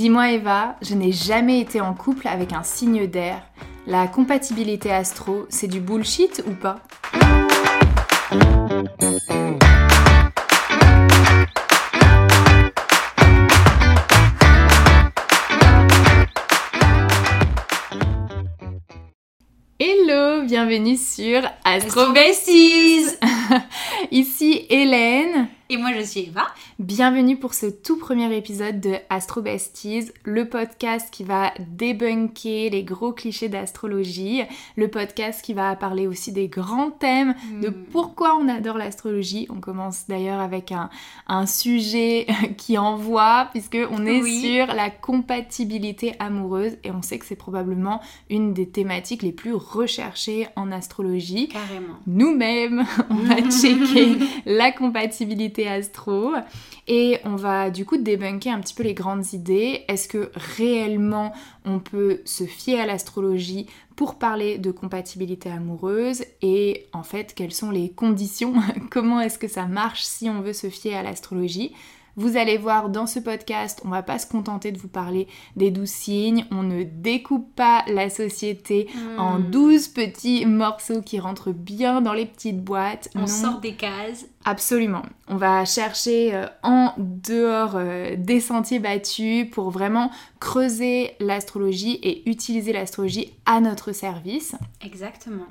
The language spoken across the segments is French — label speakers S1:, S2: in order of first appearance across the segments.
S1: Dis-moi Eva, je n'ai jamais été en couple avec un signe d'air. La compatibilité astro, c'est du bullshit ou pas? Hello, bienvenue sur Astro Besties Ici Hélène.
S2: Et moi je suis Eva.
S1: Bienvenue pour ce tout premier épisode de Astro Besties, le podcast qui va débunker les gros clichés d'astrologie, le podcast qui va parler aussi des grands thèmes, de
S2: Hmm.
S1: pourquoi on adore l'astrologie. On commence d'ailleurs avec un, un sujet qui envoie, puisque on est
S2: Oui.
S1: sur la compatibilité amoureuse et on sait que c'est probablement une des thématiques les plus recherchées en astrologie
S2: Carrément.
S1: nous-mêmes, on va checker la compatibilité astro. Et on va du coup débunker un petit peu les grandes idées. Est-ce que réellement on peut se fier à l'astrologie pour parler de compatibilité amoureuse? Et en fait quelles sont les conditions? Comment est-ce que ça marche si on veut se fier à l'astrologie? Vous allez voir dans ce podcast, on va pas se contenter de vous parler des douze signes, on ne découpe pas la société en
S2: Hmm.
S1: 12 petits morceaux qui rentrent bien dans les petites boîtes.
S2: On
S1: Non,
S2: sort des cases.
S1: Absolument. On va chercher euh, en dehors euh, des sentiers battus pour vraiment creuser l'astrologie et utiliser l'astrologie à notre service.
S2: Exactement.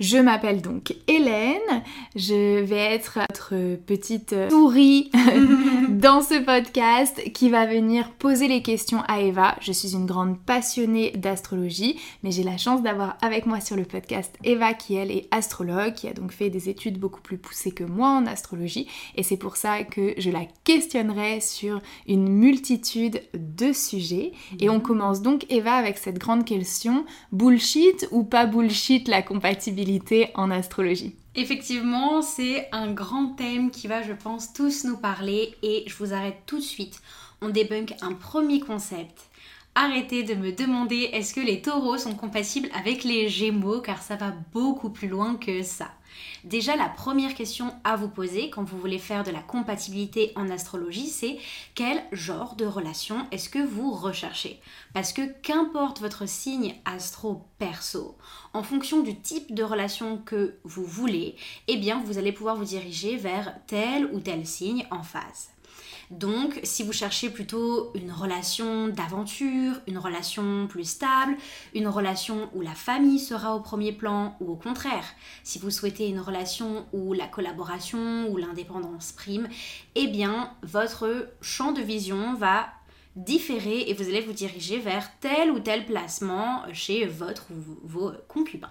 S1: Je m'appelle donc Hélène, je vais être votre petite souris dans ce podcast qui va venir poser les questions à Eva. Je suis une grande passionnée d'astrologie, mais j'ai la chance d'avoir avec moi sur le podcast Eva qui elle est astrologue, qui a donc fait des études beaucoup plus poussées que moi en astrologie, et c'est pour ça que je la questionnerai sur une multitude de sujets. Et on commence donc Eva avec cette grande question, bullshit ou pas bullshit la compatibilité en astrologie
S2: Effectivement, c'est un grand thème qui va, je pense, tous nous parler et je vous arrête tout de suite. On débunk un premier concept. Arrêtez de me demander est-ce que les taureaux sont compatibles avec les gémeaux car ça va beaucoup plus loin que ça. Déjà, la première question à vous poser quand vous voulez faire de la compatibilité en astrologie, c'est quel genre de relation est-ce que vous recherchez? Parce que qu'importe votre signe astro-perso, en fonction du type de relation que vous voulez, eh bien, vous allez pouvoir vous diriger vers tel ou tel signe en phase. Donc, si vous cherchez plutôt une relation d'aventure, une relation plus stable, une relation où la famille sera au premier plan, ou au contraire, si vous souhaitez une relation où la collaboration ou l'indépendance prime, eh bien, votre champ de vision va différer et vous allez vous diriger vers tel ou tel placement chez votre ou vos concubins.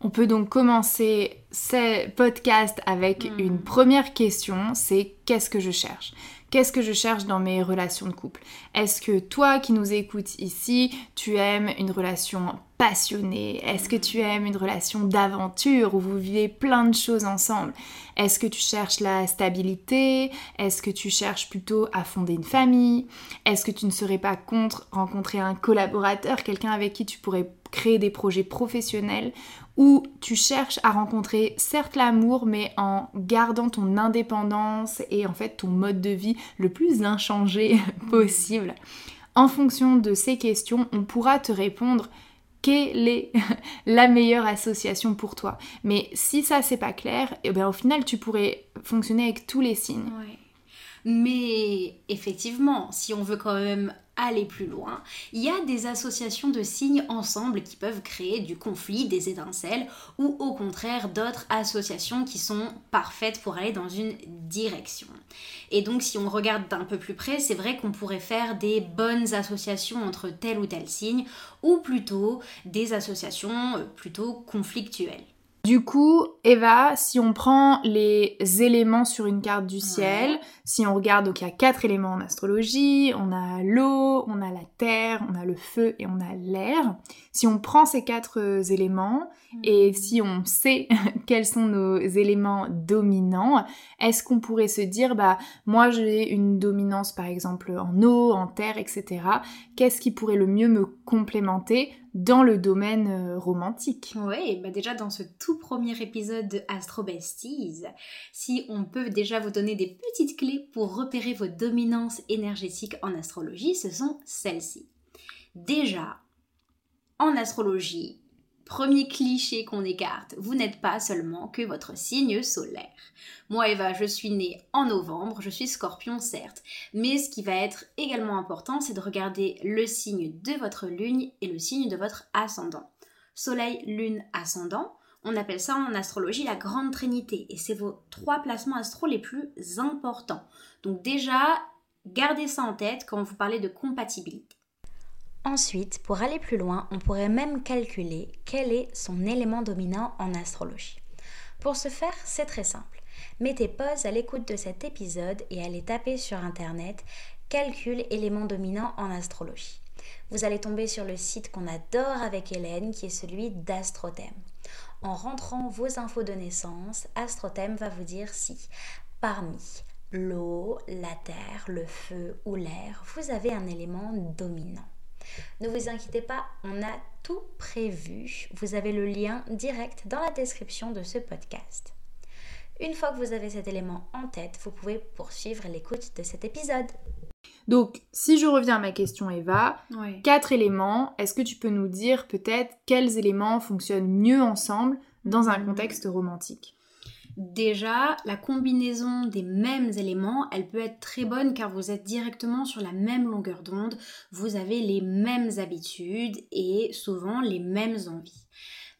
S1: On peut donc commencer ce podcast avec
S2: Hmm.
S1: une première question, c'est qu'est-ce que je cherche? Qu'est-ce que je cherche dans mes relations de couple? Est-ce que toi qui nous écoutes ici, tu aimes une relation passionnée? Est-ce que tu aimes une relation d'aventure où vous vivez plein de choses ensemble? Est-ce que tu cherches la stabilité? Est-ce que tu cherches plutôt à fonder une famille? Est-ce que tu ne serais pas contre rencontrer un collaborateur, quelqu'un avec qui tu pourrais créer des projets professionnels où tu cherches à rencontrer certes l'amour mais en gardant ton indépendance et en fait ton mode de vie le plus inchangé possible. En fonction de ces questions, on pourra te répondre quelle est la meilleure association pour toi. Mais si ça c'est pas clair, eh bien au final tu pourrais fonctionner avec tous les signes.
S2: Mais effectivement, si on veut quand même aller plus loin, il y a des associations de signes ensemble qui peuvent créer du conflit, des étincelles, ou au contraire d'autres associations qui sont parfaites pour aller dans une direction. Et donc si on regarde d'un peu plus près, c'est vrai qu'on pourrait faire des bonnes associations entre tel ou tel signe, ou plutôt des associations euh, plutôt conflictuelles.
S1: Du coup, Eva, si on prend les éléments sur une carte du ciel,
S2: Ouais.
S1: si on regarde, donc il y a quatre éléments en astrologie, on a l'eau, on a la terre, on a le feu et on a l'air. Si on prend ces quatre euh, éléments et si on sait quels sont nos éléments dominants, est-ce qu'on pourrait se dire, bah moi j'ai une dominance par exemple en eau, en terre, etc. Qu'est-ce qui pourrait le mieux me complémenter dans le domaine euh, romantique.
S2: Oui, bah déjà dans ce tout premier épisode de Astro Besties, si on peut déjà vous donner des petites clés pour repérer vos dominances énergétiques en astrologie, ce sont celles-ci. Déjà, en astrologie, Premier cliché qu'on écarte, vous n'êtes pas seulement que votre signe solaire. Moi Eva, je suis née en novembre, je suis scorpion certes, mais ce qui va être également important, c'est de regarder le signe de votre lune et le signe de votre ascendant. Soleil, lune, ascendant, on appelle ça en astrologie la grande trinité et c'est vos trois placements astro les plus importants. Donc déjà, gardez ça en tête quand vous parlez de compatibilité.
S3: Ensuite, pour aller plus loin, on pourrait même calculer quel est son élément dominant en astrologie. Pour ce faire, c'est très simple. Mettez pause à l'écoute de cet épisode et allez taper sur Internet Calcul élément dominant en astrologie. Vous allez tomber sur le site qu'on adore avec Hélène qui est celui d'Astrothème. En rentrant vos infos de naissance, Astrothème va vous dire si parmi l'eau, la terre, le feu ou l'air, vous avez un élément dominant. Ne vous inquiétez pas, on a tout prévu. Vous avez le lien direct dans la description de ce podcast. Une fois que vous avez cet élément en tête, vous pouvez poursuivre l'écoute de cet épisode.
S1: Donc, si je reviens à ma question, Eva, quatre éléments, est-ce que tu peux nous dire peut-être quels éléments fonctionnent mieux ensemble dans un contexte romantique?
S2: Déjà, la combinaison des mêmes éléments, elle peut être très bonne car vous êtes directement sur la même longueur d'onde, vous avez les mêmes habitudes et souvent les mêmes envies.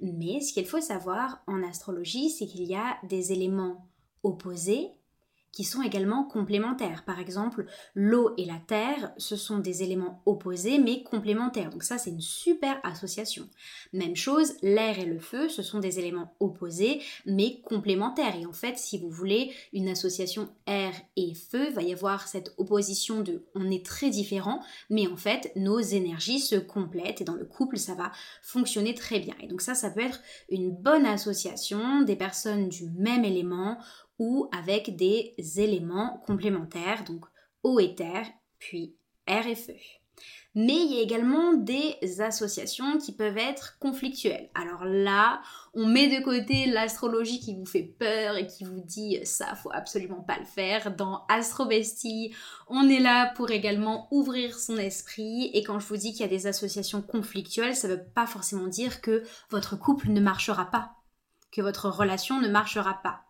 S2: Mais ce qu'il faut savoir en astrologie, c'est qu'il y a des éléments opposés qui sont également complémentaires. Par exemple, l'eau et la terre, ce sont des éléments opposés mais complémentaires. Donc ça, c'est une super association. Même chose, l'air et le feu, ce sont des éléments opposés mais complémentaires. Et en fait, si vous voulez une association air et feu, va y avoir cette opposition de on est très différents, mais en fait, nos énergies se complètent et dans le couple, ça va fonctionner très bien. Et donc ça, ça peut être une bonne association des personnes du même élément ou avec des éléments complémentaires, donc eau et terre, puis air et feu. Mais il y a également des associations qui peuvent être conflictuelles. Alors là, on met de côté l'astrologie qui vous fait peur et qui vous dit ça, faut absolument pas le faire. Dans Astrobestie, on est là pour également ouvrir son esprit. Et quand je vous dis qu'il y a des associations conflictuelles, ça veut pas forcément dire que votre couple ne marchera pas, que votre relation ne marchera pas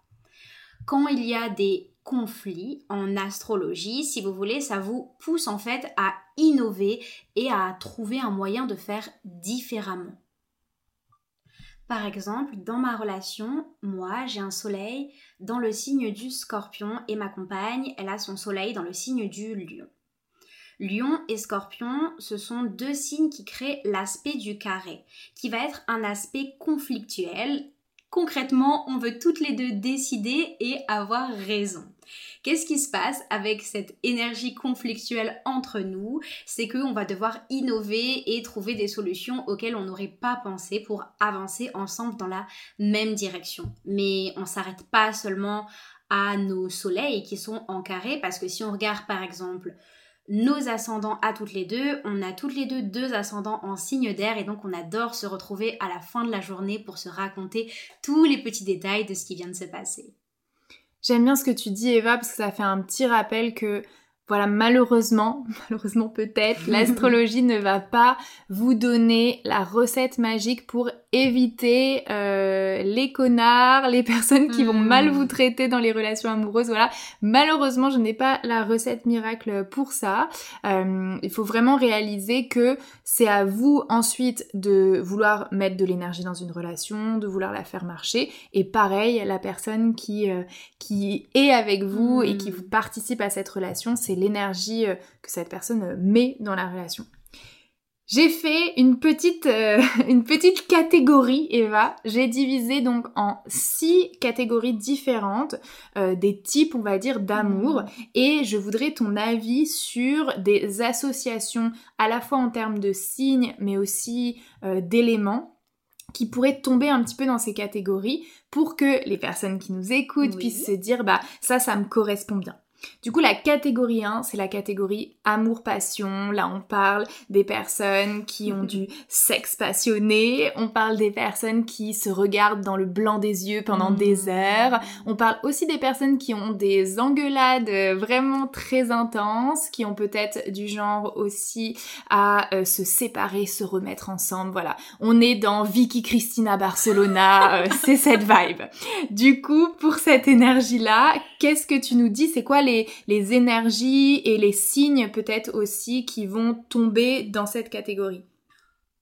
S2: quand il y a des conflits en astrologie, si vous voulez, ça vous pousse en fait à innover et à trouver un moyen de faire différemment. Par exemple, dans ma relation, moi, j'ai un soleil dans le signe du scorpion et ma compagne, elle a son soleil dans le signe du lion. Lion et scorpion, ce sont deux signes qui créent l'aspect du carré, qui va être un aspect conflictuel concrètement, on veut toutes les deux décider et avoir raison. Qu'est-ce qui se passe avec cette énergie conflictuelle entre nous? C'est qu'on va devoir innover et trouver des solutions auxquelles on n'aurait pas pensé pour avancer ensemble dans la même direction. Mais on s'arrête pas seulement à nos soleils qui sont en carré parce que si on regarde par exemple nos ascendants à toutes les deux. On a toutes les deux deux ascendants en signe d'air et donc on adore se retrouver à la fin de la journée pour se raconter tous les petits détails de ce qui vient de se passer.
S1: J'aime bien ce que tu dis Eva parce que ça fait un petit rappel que voilà, malheureusement, malheureusement peut-être, l'astrologie ne va pas vous donner la recette magique pour éviter euh, les connards, les personnes qui vont mal vous hmm. traiter dans les relations amoureuses. Voilà, malheureusement, je n'ai pas la recette miracle pour ça. Euh, il faut vraiment réaliser que c'est à vous ensuite de vouloir mettre de l'énergie dans une relation, de vouloir la faire marcher. Et pareil, la personne qui euh, qui est avec vous et qui hmm. vous participe à cette relation, c'est l'énergie que cette personne met dans la relation. J'ai fait une petite, euh, une petite catégorie, Eva. J'ai divisé donc en six catégories différentes, euh, des types, on va dire, d'amour. Mmh. Et je voudrais ton avis sur des associations, à la fois en termes de signes, mais aussi euh, d'éléments qui pourraient tomber un petit peu dans ces catégories pour que les personnes qui nous écoutent puissent se dire bah ça ça me correspond bien. Du coup, la catégorie 1, c'est la catégorie amour-passion. Là, on parle des personnes qui ont du sexe passionné. On parle des personnes qui se regardent dans le blanc des yeux pendant
S2: Mmh.
S1: des heures. On parle aussi des personnes qui ont des engueulades euh, vraiment très intenses, qui ont peut-être du genre aussi à euh, se séparer, se remettre ensemble. Voilà, on est dans Vicky Cristina Barcelona, euh, c'est cette vibe. Du coup, pour cette énergie-là, qu'est-ce que tu nous dis? C'est quoi les, les énergies et les signes peut-être aussi qui vont tomber dans cette catégorie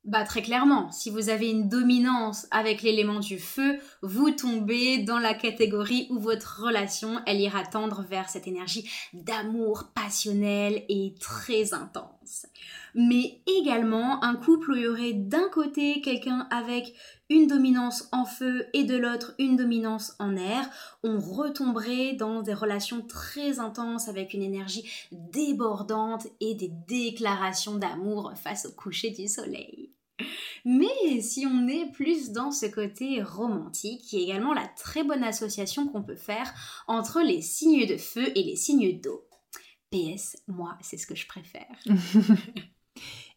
S2: Bah très clairement, si vous avez une dominance avec l'élément du feu, vous tombez dans la catégorie où votre relation, elle ira tendre vers cette énergie d'amour passionnel et très intense. Mais également un couple où il y aurait d'un côté quelqu'un avec une dominance en feu et de l'autre une dominance en air, on retomberait dans des relations très intenses avec une énergie débordante et des déclarations d'amour face au coucher du soleil. Mais si on est plus dans ce côté romantique, y a également la très bonne association qu'on peut faire entre les signes de feu et les signes d'eau. PS, moi, c'est ce que je préfère.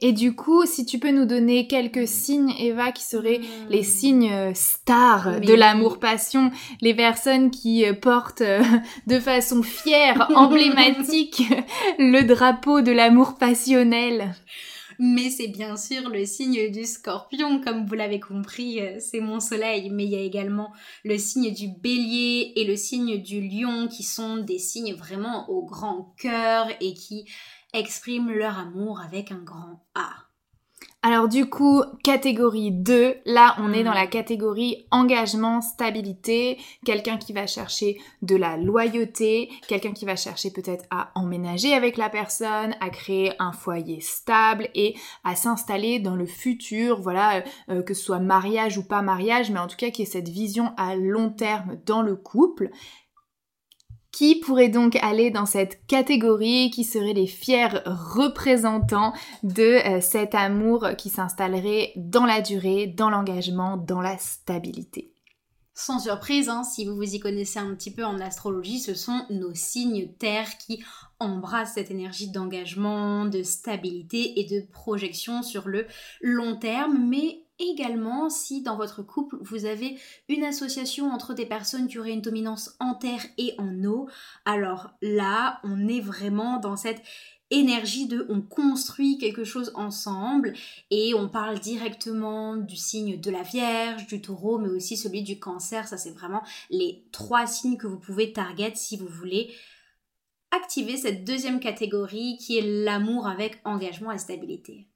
S1: Et du coup, si tu peux nous donner quelques signes, Eva, qui seraient les signes euh, stars de l'amour-passion, les personnes qui euh, portent euh, de façon fière, emblématique, le drapeau de l'amour passionnel.
S2: Mais c'est bien sûr le signe du scorpion, comme vous l'avez compris, c'est mon soleil. Mais il y a également le signe du bélier et le signe du lion, qui sont des signes vraiment au grand cœur et qui expriment leur amour avec un grand A.
S1: Alors du coup, catégorie 2, là on est dans la catégorie engagement, stabilité, quelqu'un qui va chercher de la loyauté, quelqu'un qui va chercher peut-être à emménager avec la personne, à créer un foyer stable et à s'installer dans le futur, voilà, euh, euh, que ce soit mariage ou pas mariage, mais en tout cas qui ait cette vision à long terme dans le couple. Qui pourrait donc aller dans cette catégorie Qui seraient les fiers représentants de euh, cet amour qui s'installerait dans la durée, dans l'engagement, dans la stabilité?
S2: Sans surprise, hein, si vous vous y connaissez un petit peu en astrologie, ce sont nos signes terre qui embrassent cette énergie d'engagement, de stabilité et de projection sur le long terme, mais également si dans votre couple vous avez une association entre des personnes qui auraient une dominance en terre et en eau, alors là on est vraiment dans cette énergie de on construit quelque chose ensemble et on parle directement du signe de la Vierge, du taureau, mais aussi celui du cancer. Ça, c'est vraiment les trois signes que vous pouvez target si vous voulez activer cette deuxième catégorie qui est l'amour avec engagement et stabilité.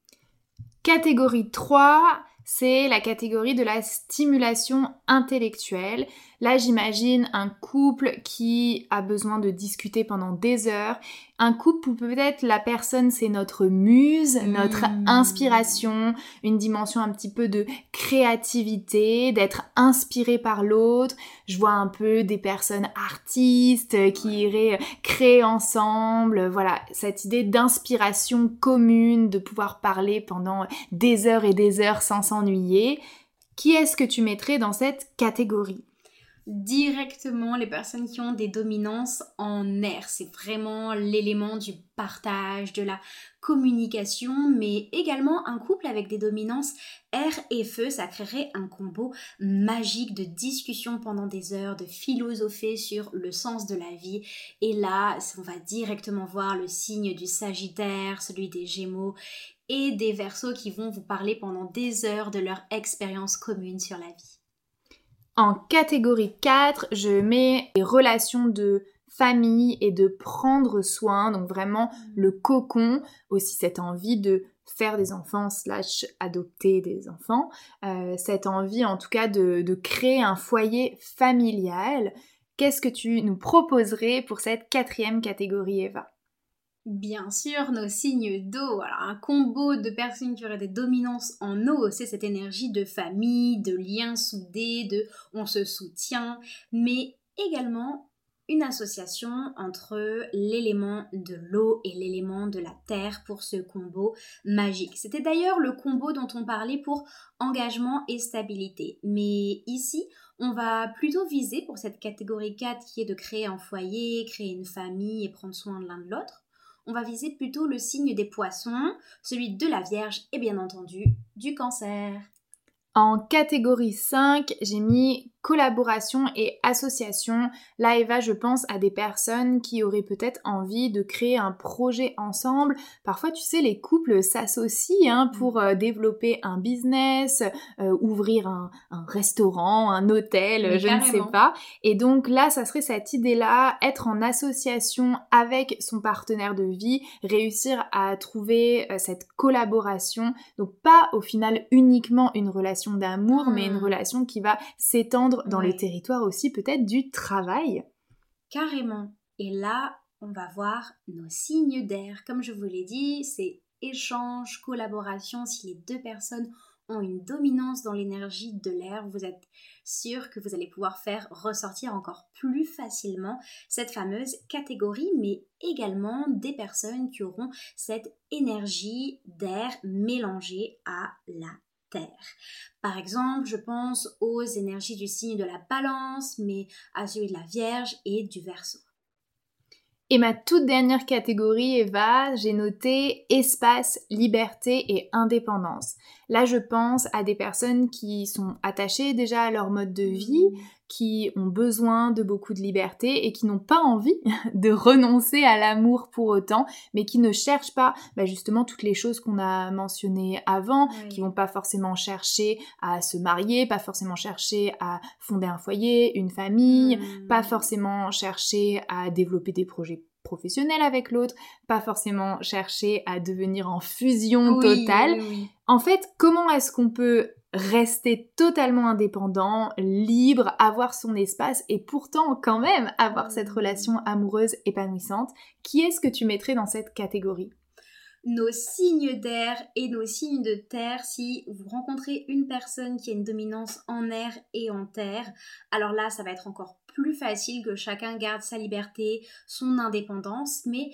S1: Catégorie 3, c'est la catégorie de la stimulation intellectuelle. Là, j'imagine un couple qui a besoin de discuter pendant des heures. Un couple où peut-être la personne, c'est notre muse, notre
S2: Mm.
S1: inspiration, une dimension un petit peu de créativité, d'être inspiré par l'autre. Je vois un peu des personnes artistes qui iraient créer ensemble. Voilà, cette idée d'inspiration commune, de pouvoir parler pendant des heures et des heures sans s'ennuyer. Qui est-ce que tu mettrais dans cette catégorie?
S2: Directement les personnes qui ont des dominances en air. C'est vraiment l'élément du partage, de la communication, mais également un couple avec des dominances air et feu, ça créerait un combo magique de discussion pendant des heures, de philosopher sur le sens de la vie. Et là, on va directement voir le signe du Sagittaire, celui des Gémeaux et des Verseaux qui vont vous parler pendant des heures de leur expérience commune sur la vie.
S1: En catégorie 4, je mets les relations de famille et de prendre soin, donc vraiment le cocon, aussi cette envie de faire des enfants slash adopter des enfants, euh, cette envie en tout cas de, de créer un foyer familial. Qu'est-ce que tu nous proposerais pour cette quatrième catégorie, Eva?
S2: Bien sûr, nos signes d'eau. Un combo de personnes qui auraient des dominances en eau, c'est cette énergie de famille, de liens soudés, de on se soutient, mais également une association entre l'élément de l'eau et l'élément de la terre pour ce combo magique. C'était d'ailleurs le combo dont on parlait pour engagement et stabilité. Mais ici, on va plutôt viser pour cette catégorie 4 qui est de créer un foyer, créer une famille et prendre soin de l'un de l'autre. On va viser plutôt le signe des poissons, celui de la Vierge et bien entendu du cancer.
S1: En catégorie 5, j'ai mis collaboration et association. Là, Eva, je pense à des personnes qui auraient peut-être envie de créer un projet ensemble. Parfois, tu sais, les couples s'associent hein, pour euh, développer un business, euh, ouvrir un, restaurant, un hôtel, je ne sais pas. Et donc là, ça serait cette idée-là, être en association avec son partenaire de vie, réussir à trouver euh, cette collaboration. Donc pas au final uniquement une relation d'amour, mais une hmm. relation qui va s'étendre dans le territoire aussi peut-être du travail.
S2: Carrément. Et là, on va voir nos signes d'air. Comme je vous l'ai dit, c'est échange, collaboration. Si les deux personnes ont une dominance dans l'énergie de l'air, vous êtes sûr que vous allez pouvoir faire ressortir encore plus facilement cette fameuse catégorie, mais également des personnes qui auront cette énergie d'air mélangée à la terre. Par exemple, je pense aux énergies du signe de la balance, mais à celui de la Vierge et du Verseau.
S1: Et ma toute dernière catégorie, Eva, j'ai noté espace, liberté et indépendance. Là, je pense à des personnes qui sont attachées déjà à leur mode de vie, mmh. Qui ont besoin de beaucoup de liberté et qui n'ont pas envie de renoncer à l'amour pour autant, mais qui ne cherchent pas bah, justement toutes les choses qu'on a mentionnées avant, qui vont pas forcément chercher à se marier, pas forcément chercher à fonder un foyer, une famille, mmh. pas forcément chercher à développer des projets professionnel avec l'autre, pas forcément chercher à devenir en fusion totale. En fait, comment est-ce qu'on peut rester totalement indépendant, libre, avoir son espace et pourtant quand même avoir cette relation amoureuse épanouissante Qui est-ce que tu mettrais dans cette catégorie?
S2: Nos signes d'air et nos signes de terre. Si vous rencontrez une personne qui a une dominance en air et en terre, alors là, ça va être encore plus facile que chacun garde sa liberté, son indépendance, mais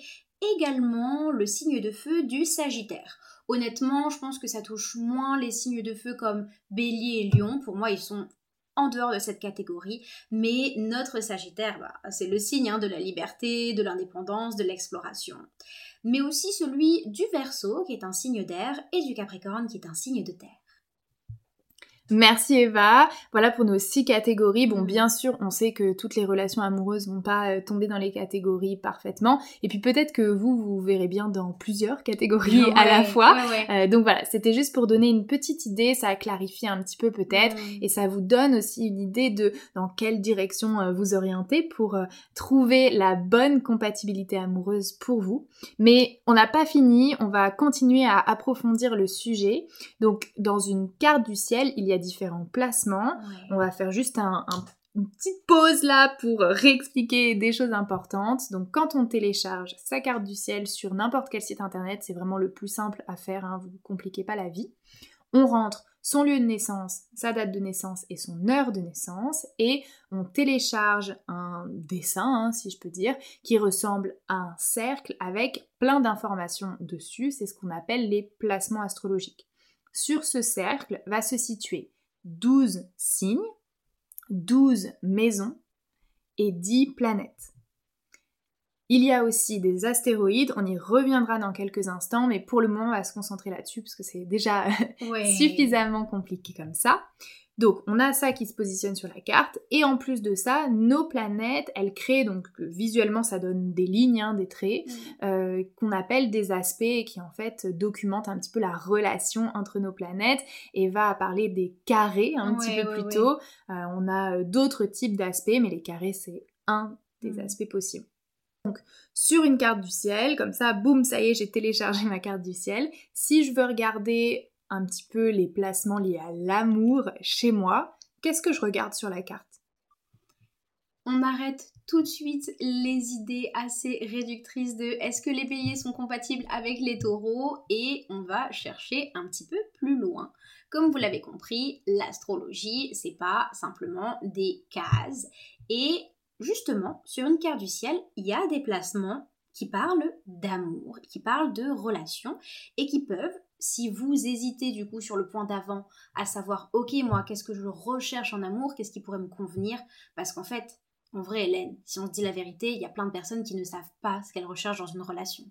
S2: également le signe de feu du Sagittaire. Honnêtement, je pense que ça touche moins les signes de feu comme Bélier et Lion. Pour moi, ils sont en dehors de cette catégorie, mais notre Sagittaire, bah, c'est le signe hein, de la liberté, de l'indépendance, de l'exploration. Mais aussi celui du Verseau, qui est un signe d'air, et du Capricorne, qui est un signe de terre.
S1: Merci Eva. Voilà pour nos six catégories. Bon, bien sûr, on sait que toutes les relations amoureuses vont pas euh, tomber dans les catégories parfaitement. Et puis peut-être que vous, vous verrez bien dans plusieurs catégories à la fois. Euh, donc voilà, c'était juste pour donner une petite idée. Ça a clarifié un petit peu peut-être. Et ça vous donne aussi une idée de dans quelle direction euh, vous orienter pour trouver la bonne compatibilité amoureuse pour vous. Mais on n'a pas fini. On va continuer à approfondir le sujet. Donc dans une carte du ciel, il y a différents placements. On va faire juste un, une petite pause là pour réexpliquer des choses importantes. Donc quand on télécharge sa carte du ciel sur n'importe quel site internet, c'est vraiment le plus simple à faire, hein, vous ne compliquez pas la vie. On rentre son lieu de naissance, sa date de naissance et son heure de naissance et on télécharge un dessin, hein, si je peux dire, qui ressemble à un cercle avec plein d'informations dessus. C'est ce qu'on appelle les placements astrologiques. Sur ce cercle va se situer 12 signes, 12 maisons et 10 planètes. Il y a aussi des astéroïdes, on y reviendra dans quelques instants, mais pour le moment on va se concentrer là-dessus parce que c'est déjà suffisamment compliqué comme ça. Donc on a ça qui se positionne sur la carte et en plus de ça, nos planètes, elles créent donc visuellement ça donne des lignes, hein, des traits mm. euh, qu'on appelle des aspects qui en fait documentent un petit peu la relation entre nos planètes et va parler des carrés un petit peu plus tôt. Euh, on a euh, d'autres types d'aspects mais les carrés c'est un des mm. aspects possibles. Donc sur une carte du ciel, comme ça, boum, ça y est, j'ai téléchargé ma carte du ciel. Si je veux regarder un petit peu les placements liés à l'amour chez moi, qu'est-ce que je regarde sur la carte?
S2: On arrête tout de suite les idées assez réductrices de est-ce que les béliers sont compatibles avec les taureaux? et on va chercher un petit peu plus loin. Comme vous l'avez compris, l'astrologie, c'est pas simplement des cases et justement, sur une carte du ciel, il y a des placements qui parlent d'amour, qui parlent de relations et qui peuvent, si vous hésitez du coup sur le point d'avant à savoir, ok, moi, qu'est-ce que je recherche en amour, qu'est-ce qui pourrait me convenir, parce qu'en fait, en vrai, Hélène, si on se dit la vérité, il y a plein de personnes qui ne savent pas ce qu'elles recherchent dans une relation.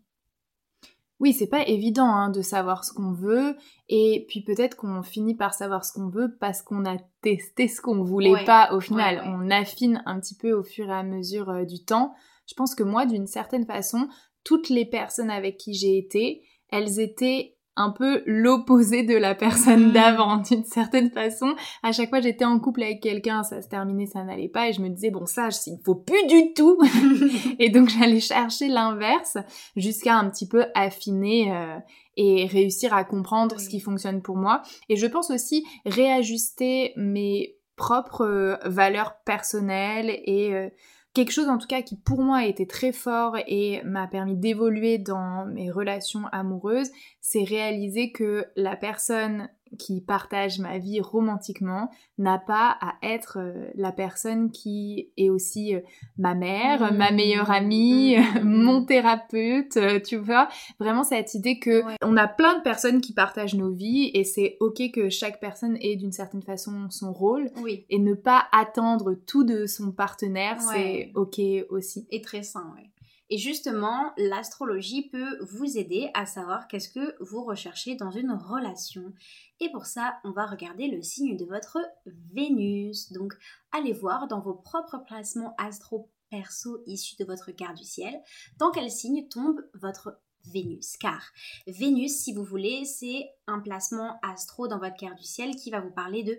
S1: Oui, c'est pas évident hein, de savoir ce qu'on veut, et puis peut-être qu'on finit par savoir ce qu'on veut parce qu'on a testé ce qu'on voulait pas au final. On affine un petit peu au fur et à mesure euh, du temps. Je pense que moi, d'une certaine façon, toutes les personnes avec qui j'ai été, elles étaient un peu l'opposé de la personne mm. d'avant d'une certaine façon. À chaque fois j'étais en couple avec quelqu'un, ça se terminait, ça n'allait pas et je me disais bon ça il ne faut plus du tout. et donc j'allais chercher l'inverse jusqu'à un petit peu affiner euh, et réussir à comprendre ce qui fonctionne pour moi. Et je pense aussi réajuster mes propres euh, valeurs personnelles et euh, quelque chose en tout cas qui pour moi a été très fort et m'a permis d'évoluer dans mes relations amoureuses, c'est réaliser que la personne qui partage ma vie romantiquement n'a pas à être euh, la personne qui est aussi euh, ma mère, mmh. ma meilleure amie, mmh. mon thérapeute, euh, tu vois. Vraiment cette idée que on a plein de personnes qui partagent nos vies et c'est ok que chaque personne ait d'une certaine façon son rôle et ne pas attendre tout de son partenaire, c'est ok aussi.
S2: Et très sain, ouais. Et justement, l'astrologie peut vous aider à savoir qu'est-ce que vous recherchez dans une relation. Et pour ça, on va regarder le signe de votre Vénus. Donc, allez voir dans vos propres placements astro perso issus de votre carte du ciel, dans quel signe tombe votre Vénus. Car Vénus, si vous voulez, c'est un placement astro dans votre carte du ciel qui va vous parler de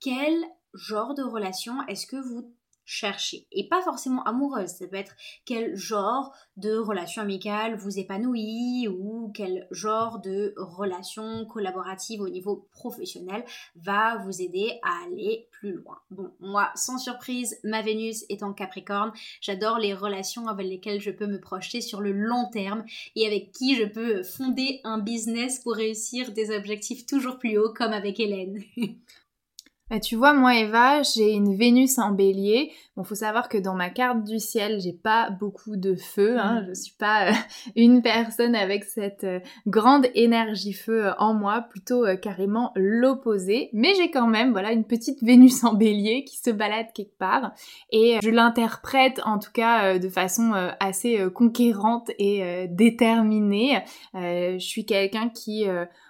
S2: quel genre de relation est-ce que vous chercher. Et pas forcément amoureuse, ça peut être quel genre de relation amicale vous épanouit ou quel genre de relation collaborative au niveau professionnel va vous aider à aller plus loin. Bon, moi, sans surprise, ma Vénus est en Capricorne. J'adore les relations avec lesquelles je peux me projeter sur le long terme et avec qui je peux fonder un business pour réussir des objectifs toujours plus hauts comme avec Hélène.
S1: Bah, tu vois, moi Eva, j'ai une Vénus en bélier. Bon, faut savoir que dans ma carte du ciel, j'ai pas beaucoup de feu. Hein. Mm. Je suis pas euh, une personne avec cette euh, grande énergie feu euh, en moi, plutôt carrément l'opposé. Mais j'ai quand même, voilà, une petite Vénus en bélier qui se balade quelque part. Et je l'interprète en tout cas de façon assez conquérante et déterminée. je suis quelqu'un qui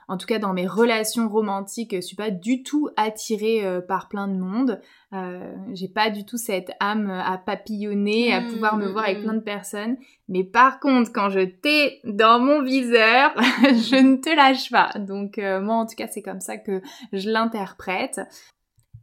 S1: en tout cas dans mes relations romantiques, je suis pas du tout attirée euh, par plein de monde. Euh, j'ai pas du tout cette âme à papillonner, à mmh, pouvoir me voir avec mmh, plein de mmh. personnes. Mais par contre, quand je t'ai dans mon viseur, je ne te lâche pas. Donc euh, moi, en tout cas, c'est comme ça que je l'interprète.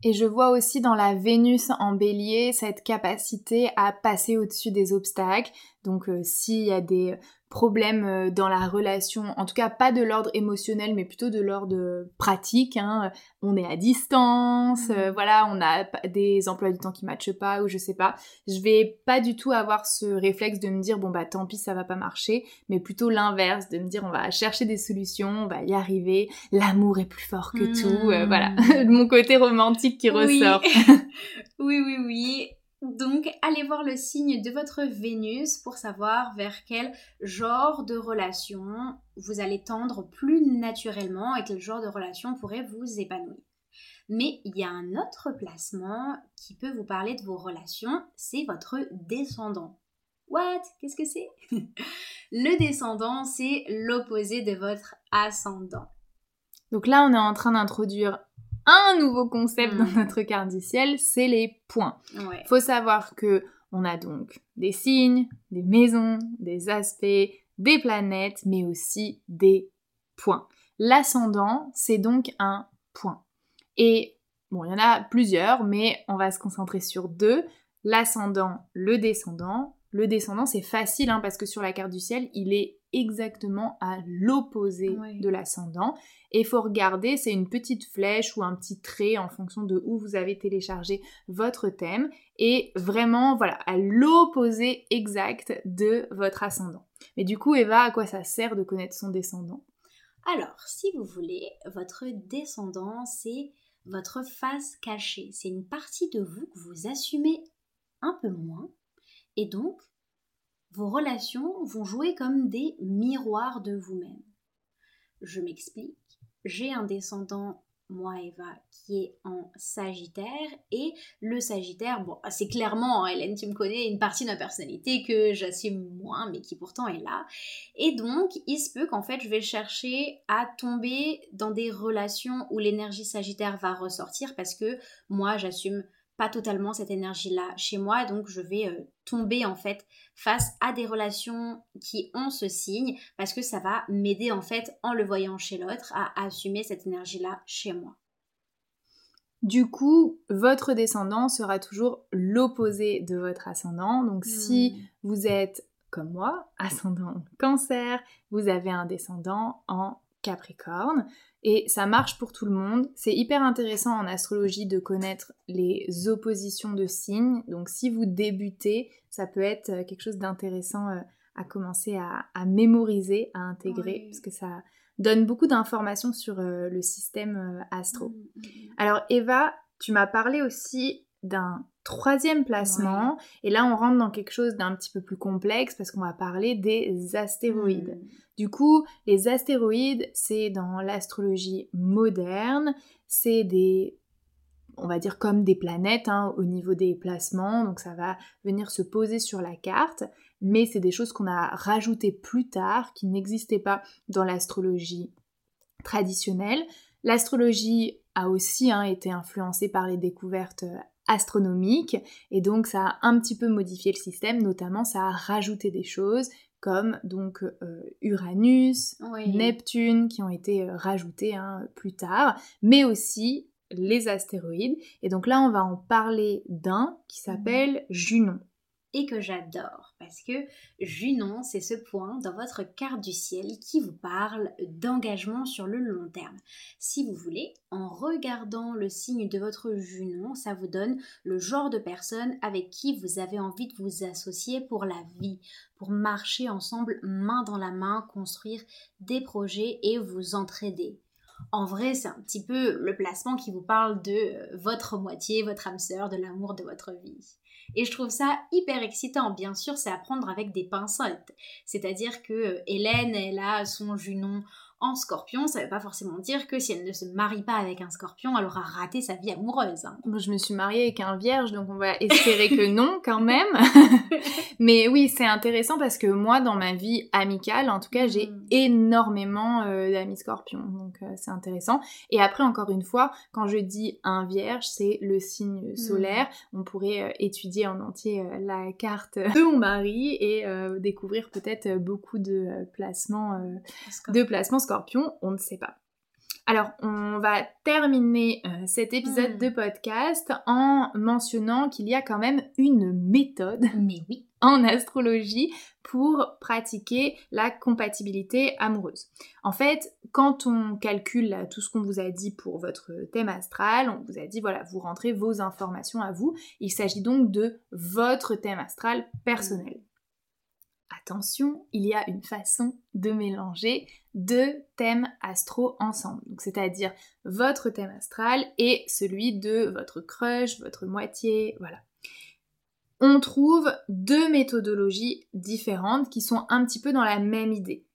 S1: Et je vois aussi dans la Vénus en bélier cette capacité à passer au-dessus des obstacles. Donc s'il y a des problème euh, dans la relation, en tout cas pas de l'ordre émotionnel, mais plutôt de l'ordre pratique. Hein. On est à distance, euh, mmh. voilà, on a des emplois du temps qui matchent pas ou je sais pas. Je vais pas du tout avoir ce réflexe de me dire bon bah tant pis ça va pas marcher, mais plutôt l'inverse, de me dire on va chercher des solutions, on va y arriver. L'amour est plus fort que tout, euh, voilà, mmh. mon côté romantique qui ressort.
S2: oui oui oui. Donc, allez voir le signe de votre Vénus pour savoir vers quel genre de relation vous allez tendre plus naturellement et quel genre de relation pourrait vous épanouir. Mais il y a un autre placement qui peut vous parler de vos relations, c'est votre descendant. What? Qu'est-ce que c'est? Le descendant, c'est l'opposé de votre ascendant.
S1: Donc là, on est en train d'introduire un nouveau concept dans mm. notre carte du ciel, c'est les points. Il Faut savoir que on a donc des signes, des maisons, des aspects, des planètes, mais aussi des points. L'ascendant, c'est donc un point. Et bon, il y en a plusieurs, mais on va se concentrer sur deux. L'ascendant, le descendant. Le descendant, c'est facile hein, parce que sur la carte du ciel, il est exactement à l'opposé de l'ascendant. Et il faut regarder, c'est une petite flèche ou un petit trait en fonction de où vous avez téléchargé votre thème. Et vraiment, voilà, à l'opposé exact de votre ascendant. Mais du coup, Eva, à quoi ça sert de connaître son descendant?
S2: Alors, si vous voulez, votre descendant, c'est votre face cachée. C'est une partie de vous que vous assumez un peu moins. Et donc, vos relations vont jouer comme des miroirs de vous-même. Je m'explique. J'ai un descendant moi Eva, qui est en Sagittaire. Et le Sagittaire, bon, c'est clairement, hein, Hélène, tu me connais, une partie de ma personnalité que j'assume moins, mais qui pourtant est là. Et donc, il se peut qu'en fait, je vais chercher à tomber dans des relations où l'énergie Sagittaire va ressortir parce que moi, j'assume pas totalement cette énergie-là chez moi, donc je vais euh, tomber en fait face à des relations qui ont ce signe parce que ça va m'aider en fait en le voyant chez l'autre à assumer cette énergie-là chez moi.
S1: Du coup, votre descendant sera toujours l'opposé de votre ascendant. Donc si hmm. vous êtes comme moi, ascendant cancer, vous avez un descendant en Capricorne. Et ça marche pour tout le monde. C'est hyper intéressant en astrologie de connaître les oppositions de signes. Donc si vous débutez, ça peut être euh, quelque chose d'intéressant euh, à commencer à, mémoriser, à intégrer, parce que ça donne beaucoup d'informations sur euh, le système astro. Mmh, mmh, mmh. Alors Eva, tu m'as parlé aussi d'un troisième placement. Et là, on rentre dans quelque chose d'un petit peu plus complexe parce qu'on va parler des astéroïdes. Hmm. Du coup, les astéroïdes, c'est dans l'astrologie moderne, c'est des on va dire comme des planètes hein, au niveau des placements, donc ça va venir se poser sur la carte, mais c'est des choses qu'on a rajoutées plus tard, qui n'existaient pas dans l'astrologie traditionnelle. L'astrologie a aussi hein, été influencée par les découvertes astronomique. Et donc ça a un petit peu modifié le système, notamment ça a rajouté des choses comme donc euh, Uranus, Neptune qui ont été euh, rajoutés hein, plus tard, mais aussi les astéroïdes. Et donc là on va en parler d'un qui s'appelle Junon
S2: et que j'adore parce que Junon, c'est ce point dans votre carte du ciel qui vous parle d'engagement sur le long terme. Si vous voulez, en regardant le signe de votre Junon, ça vous donne le genre de personne avec qui vous avez envie de vous associer pour la vie, pour marcher ensemble main dans la main, construire des projets et vous entraider. En vrai, c'est un petit peu le placement qui vous parle de votre moitié, votre âme sœur, de l'amour de votre vie. Et je trouve ça hyper excitant. Bien sûr, c'est à prendre avec des pincettes. C'est-à-dire que euh, Hélène, elle a son Junon en scorpion, ça veut pas forcément dire que si elle ne se marie pas avec un scorpion, elle aura raté sa vie amoureuse. Hein.
S1: Moi, je me suis mariée avec un vierge, donc on va espérer que non quand même. Mais oui, c'est intéressant parce que moi, dans ma vie amicale, en tout cas, j'ai mm. énormément euh, d'amis scorpions, donc euh, c'est intéressant. Et après, encore une fois, quand je dis un vierge, c'est le signe mm. solaire. On pourrait euh, étudier en entier la carte de mon mari et découvrir peut-être beaucoup de placements, de placements scorpion, on ne sait pas. Alors, on va terminer euh, cet épisode hmm. de podcast en mentionnant qu'il y a quand même une méthode.
S2: Mais oui.
S1: En astrologie pour pratiquer la compatibilité amoureuse. En fait, quand on calcule tout ce qu'on vous a dit pour votre thème astral, on vous a dit voilà, vous rentrez vos informations à vous. Il s'agit donc de votre thème astral personnel. Attention, il y a une façon de mélanger deux thèmes astro ensemble. c'est-à-dire votre thème astral et celui de votre crush, votre moitié, voilà. On trouve deux méthodologies différentes qui sont un petit peu dans la même idée.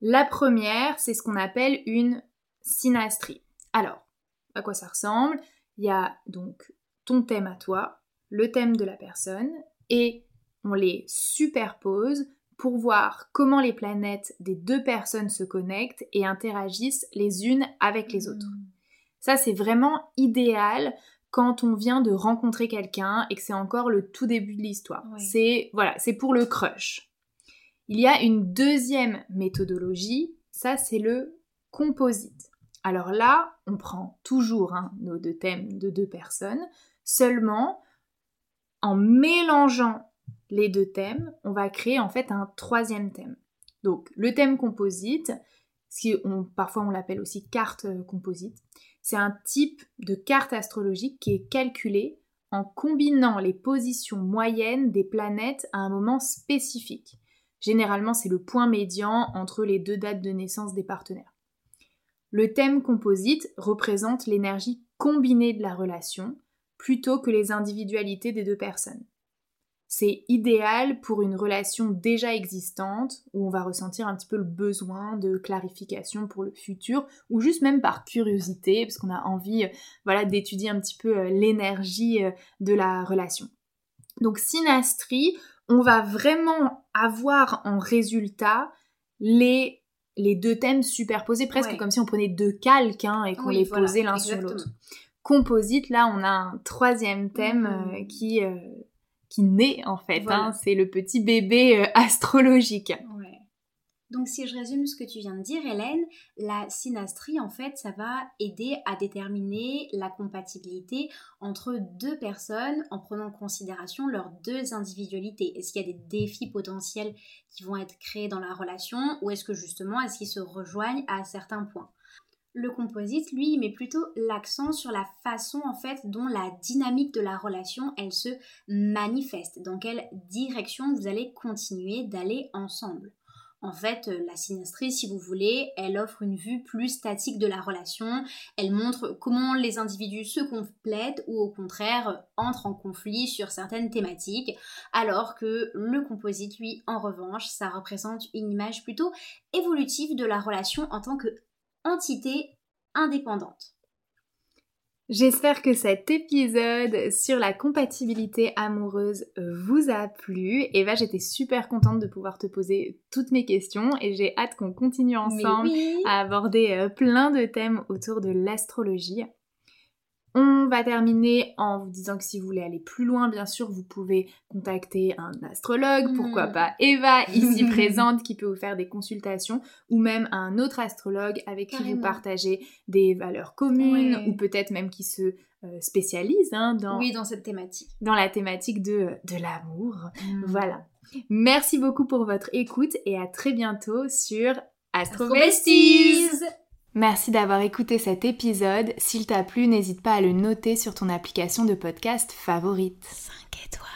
S1: La première, c'est ce qu'on appelle une synastrie. Alors, à quoi ça ressemble? Il y a donc ton thème à toi, le thème de la personne et on les superpose pour voir comment les planètes des deux personnes se connectent et interagissent les unes avec les autres. Hmm. Ça, c'est vraiment idéal quand on vient de rencontrer quelqu'un et que c'est encore le tout début de l'histoire. C'est voilà, c'est pour le crush. Il y a une deuxième méthodologie, ça c'est le composite. Alors là, on prend toujours hein, nos deux thèmes de deux personnes, seulement en mélangeant les deux thèmes, on va créer en fait un troisième thème. Donc le thème composite, si on, parfois on l'appelle aussi carte euh, composite, c'est un type de carte astrologique qui est calculé en combinant les positions moyennes des planètes à un moment spécifique. Généralement, c'est le point médian entre les deux dates de naissance des partenaires. Le thème composite représente l'énergie combinée de la relation, plutôt que les individualités des deux personnes. C'est idéal pour une relation déjà existante où on va ressentir un petit peu le besoin de clarification pour le futur ou juste même par curiosité parce qu'on a envie voilà d'étudier un petit peu euh, l'énergie euh, de la relation. Donc synastrie, on va vraiment avoir en résultat les, les deux thèmes superposés, presque comme si on prenait deux calques hein, et qu'on les posait l'un sur l'autre. Composite, là, on a un troisième thème euh, mmh. qui, qui naît en fait. Hein, c'est le petit bébé euh, astrologique.
S2: Donc si je résume ce que tu viens de dire Hélène, la synastrie en fait ça va aider à déterminer la compatibilité entre deux personnes en prenant en considération leurs deux individualités. Est-ce qu'il y a des défis potentiels qui vont être créés dans la relation ou est-ce que justement est-ce qu'ils se rejoignent à certains points? Le composite, lui, met plutôt l'accent sur la façon en fait dont la dynamique de la relation, elle se manifeste, dans quelle direction vous allez continuer d'aller ensemble. En fait, euh, la synastrie, si vous voulez, elle offre une vue plus statique de la relation. Elle montre comment les individus se complètent ou au contraire entrent en conflit sur certaines thématiques. Alors que le composite, lui, en revanche, ça représente une image plutôt évolutive de la relation en tant que entité indépendante.
S1: J'espère que cet épisode sur la compatibilité amoureuse vous a plu. Et bah, j'étais super contente de pouvoir te poser toutes mes questions et j'ai hâte qu'on continue ensemble à aborder euh, plein de thèmes autour de l'astrologie. On va terminer en vous disant que si vous voulez aller plus loin, bien sûr, vous pouvez contacter un astrologue, pourquoi hmm. pas Eva, ici présente, qui peut vous faire des consultations, ou même un autre astrologue avec qui vous partagez des valeurs communes, ou peut-être même qui se euh, spécialise hein, dans,
S2: oui, dans cette thématique.
S1: Dans la thématique de, de l'amour. Hmm. Voilà. Merci beaucoup pour votre écoute et à très bientôt sur Astro Merci d'avoir écouté cet épisode. S'il t'a plu, n'hésite pas à le noter sur ton application de podcast favorite. 5 étoiles.